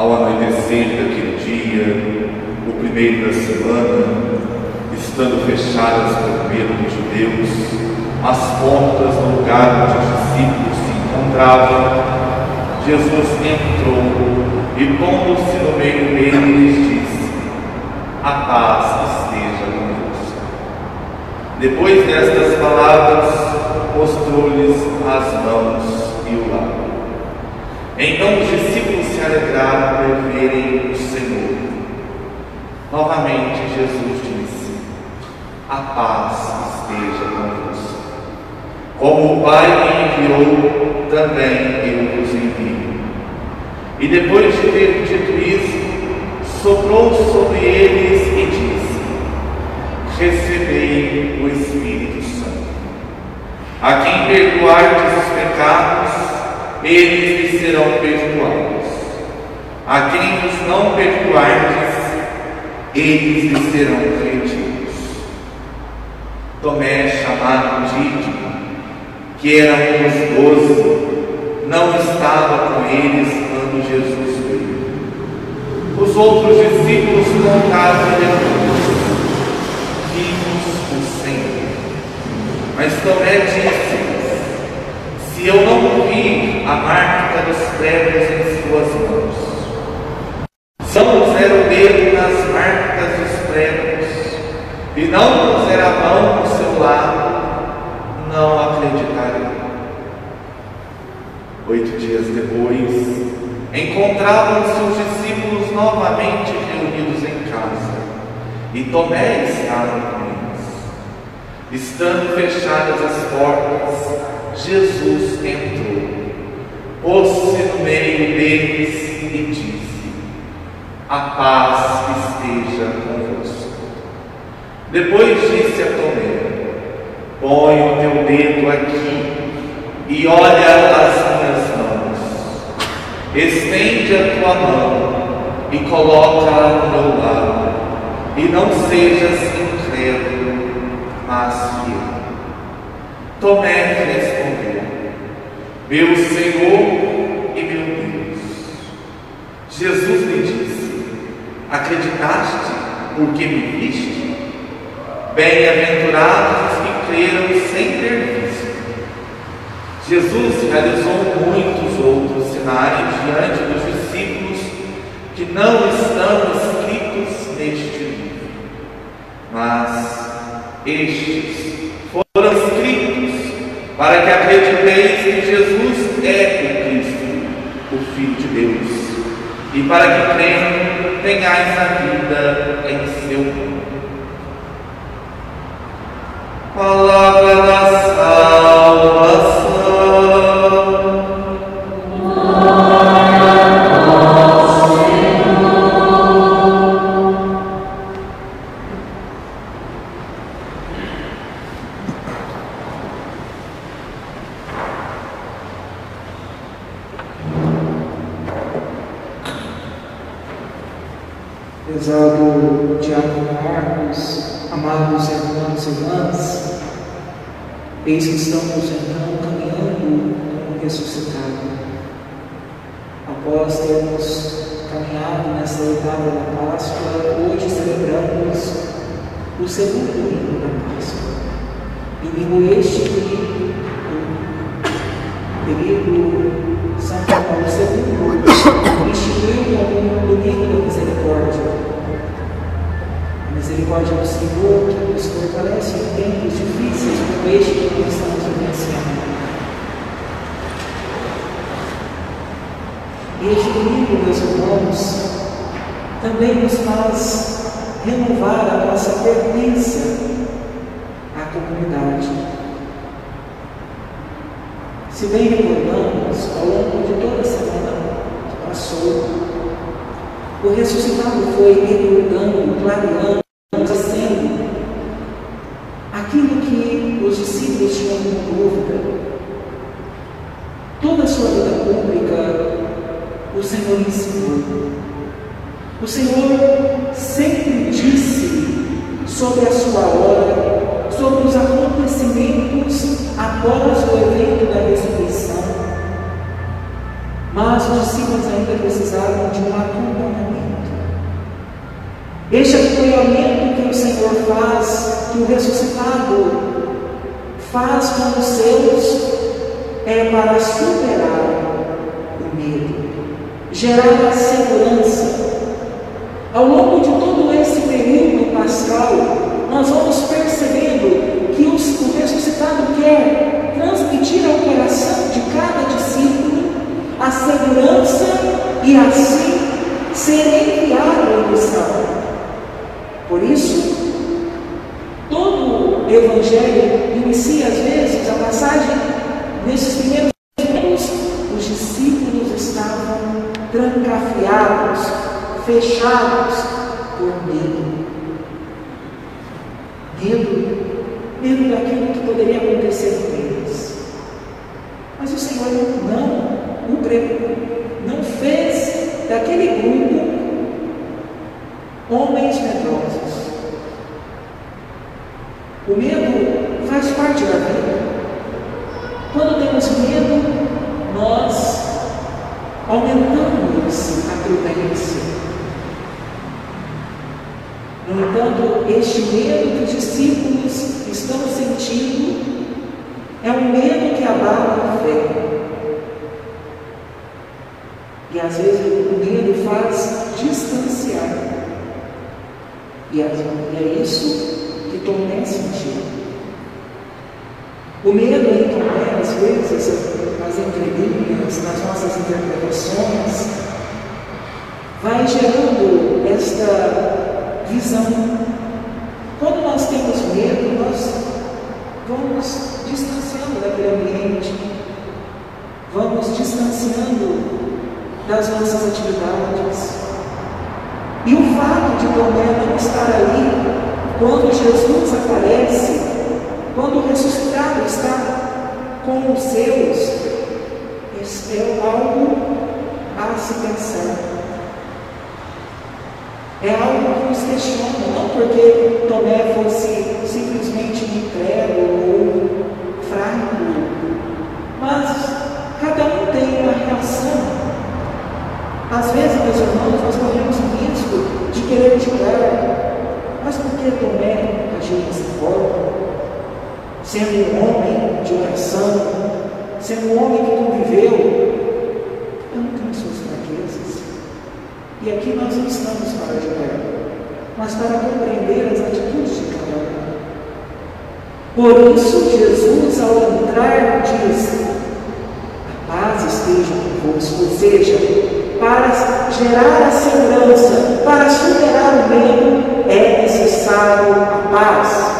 Ao anoitecer daquele dia, o primeiro da semana, estando fechadas por medo dos judeus, as portas no lugar onde os discípulos se encontravam, Jesus entrou e, pondo-se no meio deles, disse: A paz esteja convosco. Depois destas palavras, mostrou-lhes as mãos e o lado. Então os discípulos se por verem o Senhor. Novamente Jesus disse: A paz esteja convosco. Como o Pai me enviou, também eu vos envio. E depois de ter dito isso, soprou sobre eles e disse: Recebei o Espírito Santo. A quem perdoardes os pecados, eles lhe serão perdoados. A quem os não perdoardes, eles lhe serão retidos. Tomé, chamado Dídimo, que era um dos doze, não estava com eles quando Jesus veio. Os outros discípulos contaram depois, vimos o Senhor. Mas Tomé disse, se eu não vi a marca dos pregos em suas mãos, são puser o dedo nas e não puser a mão no seu lado, não acreditarei. Oito dias depois, encontravam-se os discípulos novamente reunidos em casa e Tomé estava com eles. Estando fechadas as portas, Jesus entrou, pôs-se no meio deles e disse: A paz esteja convosco. Depois disse a Tomé: Põe o teu dedo aqui e olha as minhas mãos. Estende a tua mão e coloca-a no meu lado, e não sejas incrédulo, mas fiel. Tomé respondeu: Meu Senhor e meu Deus. Jesus lhe disse: Acreditaste porque me viste? Bem-aventurados os que creram sem ter visto. Jesus realizou muitos outros sinais diante dos discípulos que não estão escritos neste livro, mas estes foram escritos para que acrediteis que Jesus é o Cristo, o Filho de Deus, e para que crendo tenhais a vida em seu nome. Allah. Nesta oitava da Páscoa, hoje celebramos o segundo domingo da Páscoa. Domingo este que o período São Paulo II instituiu como domingo da misericórdia. A misericórdia do Senhor que nos fortalece em tempos difíceis como este que estamos vivenciando. E este domingo, meus irmãos, também nos faz renovar a nossa pertença à comunidade. Se bem recordamos, ao longo de toda a semana que passou, o ressuscitado foi recordando, clareando, dizendo aquilo que os discípulos tinham com dúvida. Toda a sua vida pública, o Senhor ensinou. O Senhor sempre disse sobre a sua hora, sobre os acontecimentos após o evento da ressurreição. Mas os discípulos ainda precisavam de um acompanhamento. Este acompanhamento que o Senhor faz, que o ressuscitado faz com os seus, é para superar o medo, gerar a segurança. Ao longo de todo esse período pascal, nós vamos percebendo que o ressuscitado quer transmitir ao coração de cada discípulo a segurança e assim ser fechados por medo. Medo, medo daquilo que poderia acontecer com eles. Mas o Senhor não o preparou, não fez daquele grupo homens medrosos. O medo faz parte da vida. Quando temos medo, nós aumentamos a prudência. Entanto, este medo que os discípulos estão sentindo é um medo que abala a fé. E às vezes o medo faz distanciar. E é isso que Tomé sentiu. O medo em Tomé, às vezes, nas entrelinhas, nas nossas interpretações, vai gerando esta visão. Quando nós temos medo, nós vamos distanciando daquele ambiente, vamos distanciando das nossas atividades. E o fato de Tomé não estar ali quando Jesus aparece, quando o ressuscitado está com os seus, é algo a se pensar. É algo que nos questiona, não porque Tomé fosse simplesmente incrédulo ou fraco, mas cada um tem uma reação às vezes, meus irmãos, nós corremos o risco de querer julgar. Mas por que Tomé agiu dessa forma? Sendo um homem de oração, sendo um homem que conviveu, eu não tenho suas fraquezas. E aqui nós não estamos para julgar, mas para compreender as atitudes de cada um. Por isso, Jesus, ao entrar, diz: A paz esteja convosco, ou seja, para gerar a segurança, para superar o medo, é necessário a paz.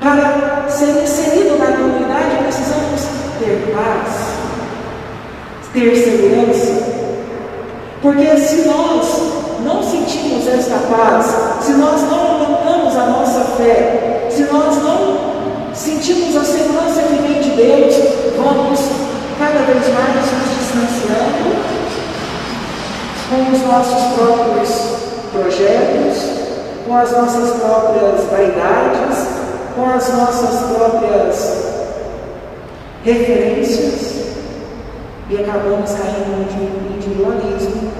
Para ser inserido na comunidade, precisamos ter paz, ter segurança. Porque se nós não sentimos esta paz, se nós não aumentamos a nossa fé, se nós não sentimos a segurança que vem de Deus, vamos cada vez mais nos distanciando com os nossos próprios projetos, com as nossas próprias vaidades, com as nossas próprias referências e acabamos caindo no individualismo,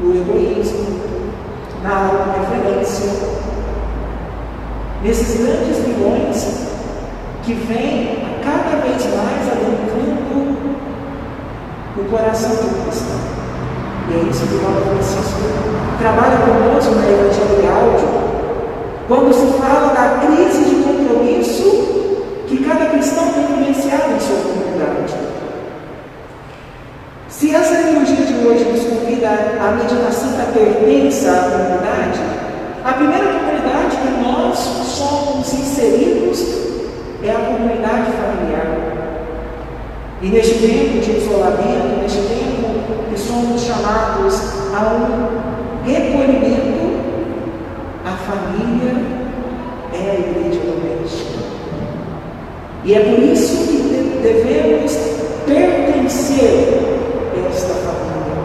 no egoísmo, na auto-referência, nesses grandes milhões que vêm cada vez mais adentrando o coração do cristão. E é isso que o Papa Francisco trabalha conosco na Evangelho Áudio, quando se fala da crise de compromisso que cada cristão tem vivenciado em sua comunidade. Se essa liturgia de hoje nos convida à meditação da pertença à comunidade, a primeira comunidade que nós somos inseridos é a comunidade familiar. E neste tempo de isolamento, neste tempo que somos chamados a um recolhimento, a família é a igreja doméstica. E é por isso que devemos pertencer a esta família.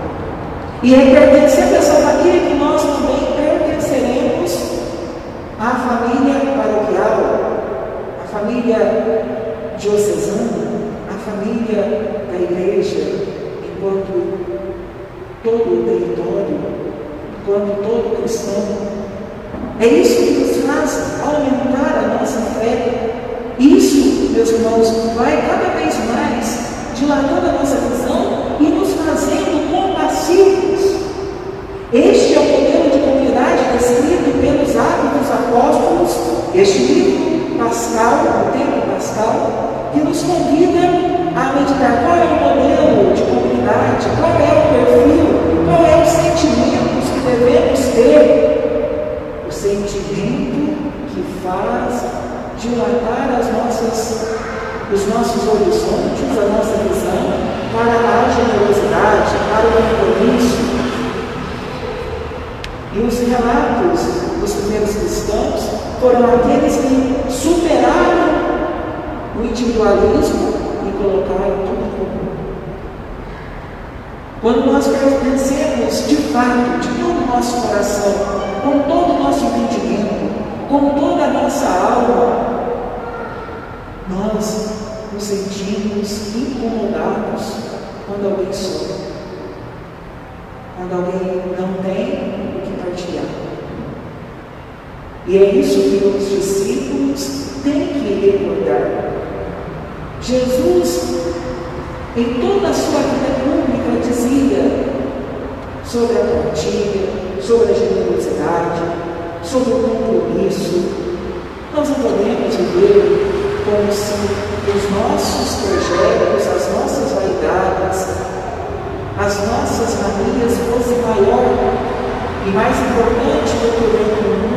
E é pertencer a essa família que nós também pertenceremos à família paroquial, à família diocesana, família da igreja, enquanto todo o território, enquanto todo cristão. É isso que nos faz aumentar a nossa fé. Isso, meus irmãos, vai cada vez mais dilatando a nossa visão e nos fazendo compassivos. Este é o modelo de comunidade descrito pelos dos Apóstolos, este livro pascal, o tempo pascal, que nos convida a meditar qual é o modelo de comunidade, qual é o perfil, qual é os sentimentos que devemos ter. O sentimento que faz dilatar as nossas, os nossos horizontes, a nossa visão para a generosidade, para o compromisso, e os relatos dos primeiros cristãos foram aqueles que superaram o individualismo e colocaram tudo em comum. Quando nós pertencemos de fato, de todo o nosso coração, com todo o nosso entendimento, com toda a nossa alma, nós nos sentimos incomodados quando alguém sofre, quando alguém não tem compartilhar. E é isso que os discípulos têm que recordar. Jesus, em toda a sua vida pública, dizia sobre a partilha, sobre a generosidade, sobre o compromisso. Nós não podemos viver como se os nossos projetos, as nossas vaidades, as nossas manias fossem maior e mais importante do que o bem comum.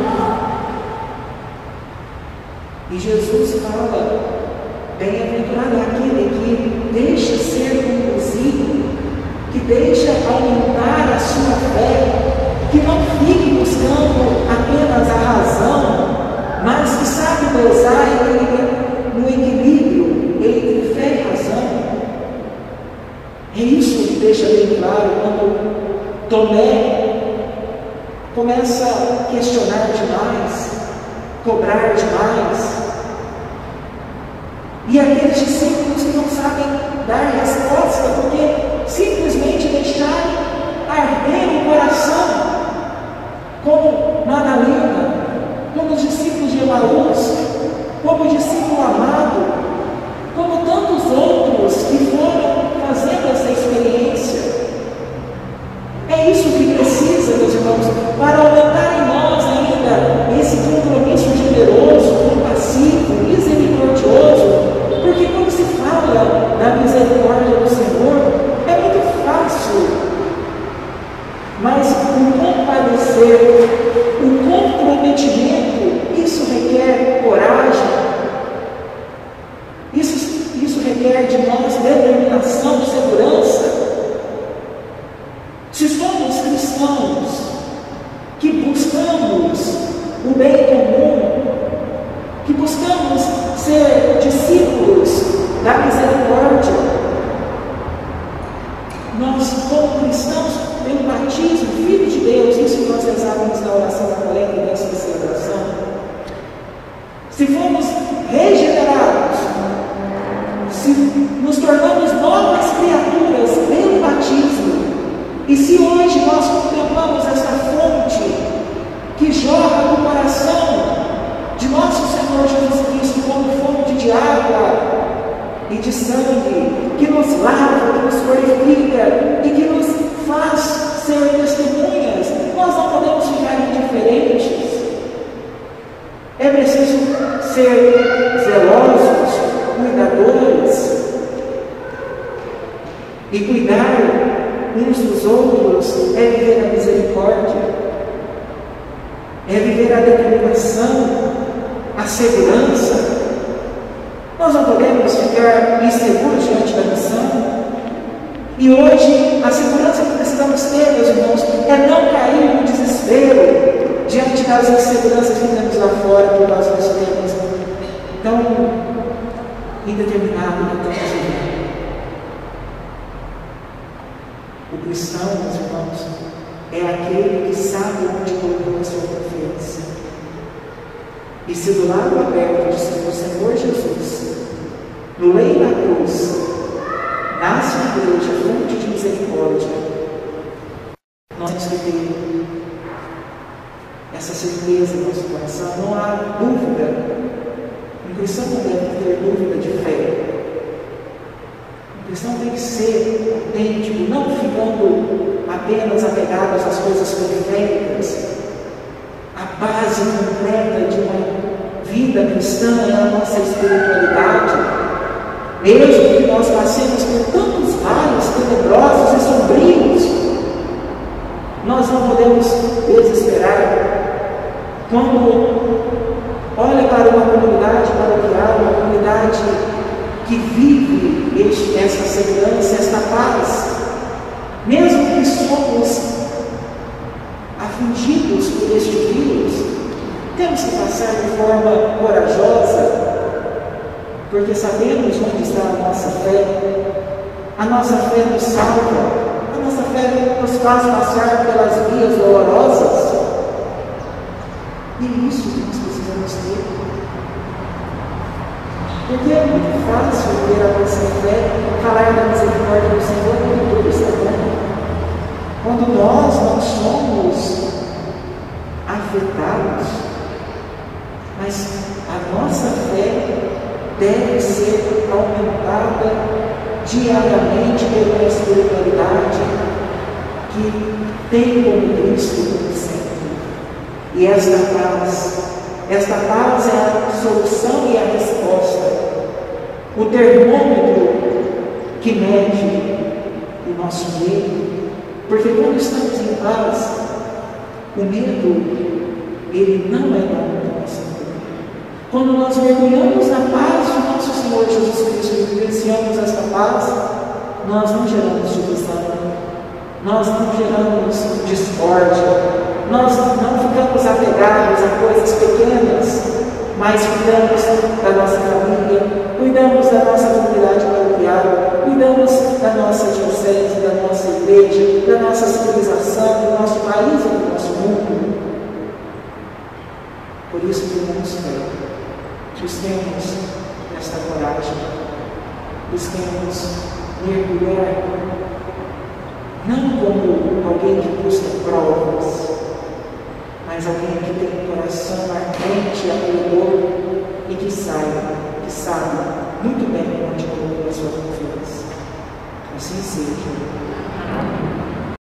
E Jesus fala: bem-aventurado é aquele que deixa ser conduzido, que deixa aumentar a sua fé, que não fique buscando apenas a razão, mas que sabe dosar no equilíbrio entre fé e razão. É isso deixa bem claro quando Tomé começa a questionar demais, cobrar demais. E aqueles discípulos que não sabem dar resposta, porque simplesmente deixaram arder o coração, como Madalena, como os discípulos de Emaús, como o discípulo o bem comum, que buscamos ser discípulos da misericórdia, nós, como cristãos, pelo batismo, filhos de Deus, isso que nós rezávamos na oração da coleta dessa celebração, se formos regenerados, se nos tornamos novas criaturas pelo batismo, e se hoje nós contemplamos essa fonte que jorra do coração de nosso Senhor Jesus Cristo como fonte de água e de sangue, que nos lava, que nos purifica e que nos faz ser testemunhas, nós não podemos ficar indiferentes. É preciso ser zelosos, cuidadores e cuidar uns dos outros é viver a misericórdia, é viver a determinação, a segurança. Nós não podemos ficar inseguros diante da missão. E hoje, a segurança que precisamos ter, meus irmãos, é não cair no desespero diante das inseguranças que temos lá fora por nós nos temos tão indeterminado que estamos vivendo. O cristão, meus irmãos, é aquele que sabe onde colocou a sua confiança. E se do lado aberto do Senhor Jesus, no leito da cruz, nasce a igreja, fonte de misericórdia, nós temos que ter essa certeza no nosso coração. Não há dúvida. O cristão não deve ter dúvida de fé. O cristão tem que ser autêntico, não ficando apenas apegados às coisas perfeitas. A base completa de uma vida cristã é a nossa espiritualidade. Mesmo que nós passemos por tantos vales tenebrosos e sombrios, nós não podemos desesperar. Quando olha para uma comunidade paroquial, uma comunidade que vive este, essa segurança, esta paz, mesmo que somos afligidos por este vírus, temos que passar de forma corajosa, porque sabemos onde está a nossa fé. A nossa fé nos salva, a nossa fé nos faz passar pelas vias dolorosas. E isso que nós precisamos ter. Porque é muito fácil ter a nossa fé, falar da misericórdia do Senhor quando tudo está bom. Quando nós não somos afetados, mas a nossa fé deve ser aumentada diariamente pela espiritualidade que tem como Cristo como centro. E esta paz, esta paz é a solução e a resposta, o termômetro que mede o nosso medo, porque quando estamos em paz, o medo, ele não é vida. Quando nós mergulhamos na paz de nosso Senhor Jesus Cristo e vivenciamos esta paz, nós não geramos divisão, nós não geramos discórdia, nós não ficamos apegados a coisas pequenas, mas cuidamos da nossa família, cuidamos da nossa comunidade paroquial, cuidamos da nossa diocese, da nossa igreja, da nossa civilização, do nosso país e do nosso mundo. Por isso, tenhamos fé. Busquemos esta coragem. Busquemos mergulhar, não como alguém que busca provas, mas alguém que tem um coração ardente e acolhedor e que saiba, que sabe muito bem onde colocar a sua confiança. Assim seja.